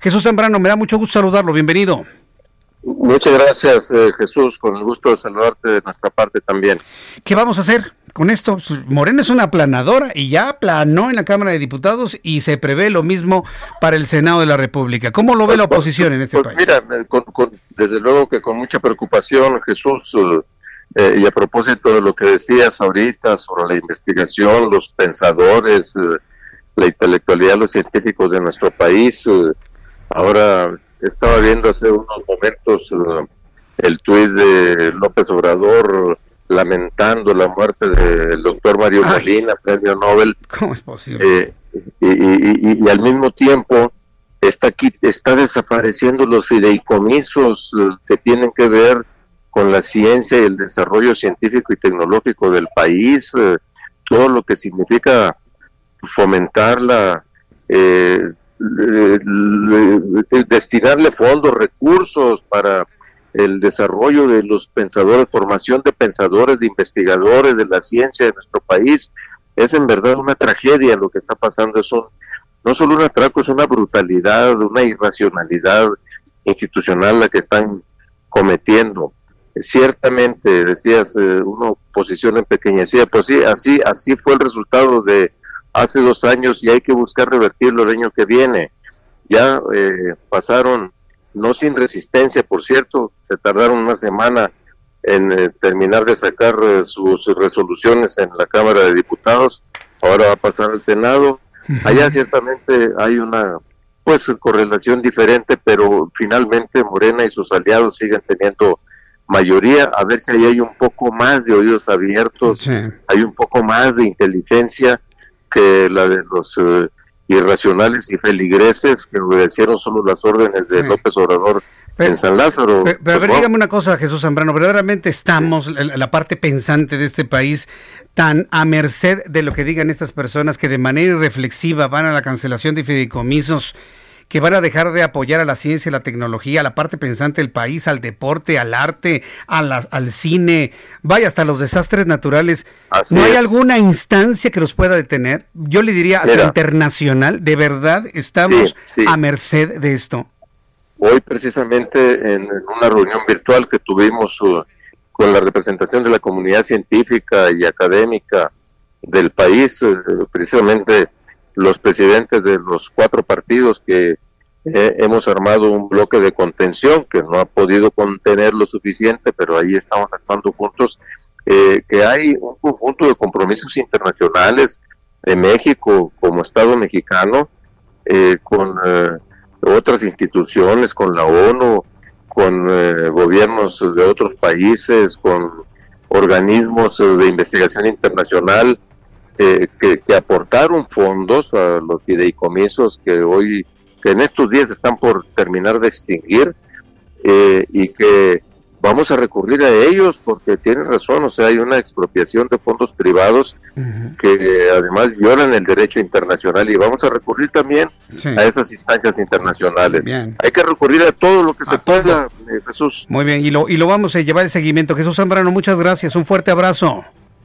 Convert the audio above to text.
Jesús Zambrano, me da mucho gusto saludarlo. Bienvenido. Muchas gracias, eh, Jesús. Con el gusto de saludarte de nuestra parte también. ¿Qué vamos a hacer con esto? Morena es una aplanadora y ya aplanó en la Cámara de Diputados y se prevé lo mismo para el Senado de la República. ¿Cómo lo ve la Pues, oposición en este pues, país? Mira, eh, con- con- desde luego que con mucha preocupación, Jesús, eh, y a propósito de lo que decías ahorita sobre la investigación, los pensadores, eh, la intelectualidad, los científicos de nuestro país, ahora estaba viendo hace unos momentos eh, el tuit de López Obrador lamentando la muerte del doctor Mario Ay. Molina, premio Nobel, ¿Cómo es posible? eh, y, y- y- y al mismo tiempo está aquí está desapareciendo los fideicomisos eh, que tienen que ver con la ciencia y el desarrollo científico y tecnológico del país eh, todo lo que significa fomentar la eh, le- destinarle fondos recursos para el desarrollo de los pensadores formación de pensadores de investigadores de la ciencia de nuestro país es en verdad una tragedia lo que está pasando, es un, no solo un atraco, es una brutalidad, una irracionalidad institucional la que están cometiendo. Ciertamente, decías, eh, una oposición empequeñecida, pues sí, así, así fue el resultado de hace dos años y hay que buscar revertirlo el año que viene. Ya eh, pasaron, no sin resistencia, por cierto, se tardaron una semana en eh, terminar de sacar eh, sus resoluciones en la Cámara de Diputados, ahora va a pasar al Senado. Allá ciertamente hay una pues correlación diferente, pero finalmente Morena y sus aliados siguen teniendo mayoría, a ver si ahí hay un poco más de oídos abiertos, Sí. hay un poco más de inteligencia que la de los eh, irracionales y feligreses que obedecieron solo las órdenes de Sí. López Obrador Pero- en San Lázaro. Pero, pero a ver, Pues, dígame una cosa, Jesús Zambrano, verdaderamente estamos, la, la parte pensante de este país, tan a merced de lo que digan estas personas que de manera irreflexiva van a la cancelación de fideicomisos, que van a dejar de apoyar a la ciencia la tecnología, a la parte pensante del país, al deporte, al arte, a la- al cine, vaya, hasta los desastres naturales. Así ¿No hay es. alguna instancia que los pueda detener? Yo le diría hasta Mira. internacional, de verdad estamos Sí, sí. a merced de esto. Hoy precisamente en, una reunión virtual que tuvimos uh, con la representación de la comunidad científica y académica del país, eh, precisamente los presidentes de los cuatro partidos que eh, hemos armado un bloque de contención que no ha podido contener lo suficiente, pero ahí estamos actuando juntos, eh, que hay un conjunto de compromisos internacionales de México como Estado mexicano eh, con otras instituciones, con la ONU, con gobiernos de otros países, con organismos de investigación internacional eh, que, que aportaron fondos a los fideicomisos que hoy, que en estos días están por terminar de extinguir eh, y que vamos a recurrir a ellos porque tienen razón, o sea, hay una expropiación de fondos privados que además violan el derecho internacional y vamos a recurrir también Sí. a esas instancias internacionales. Bien. Hay que recurrir a todo lo que A se pueda, eh, Jesús. Muy bien, y lo, y lo vamos a llevar el seguimiento. Jesús Zambrano, muchas gracias, un fuerte abrazo.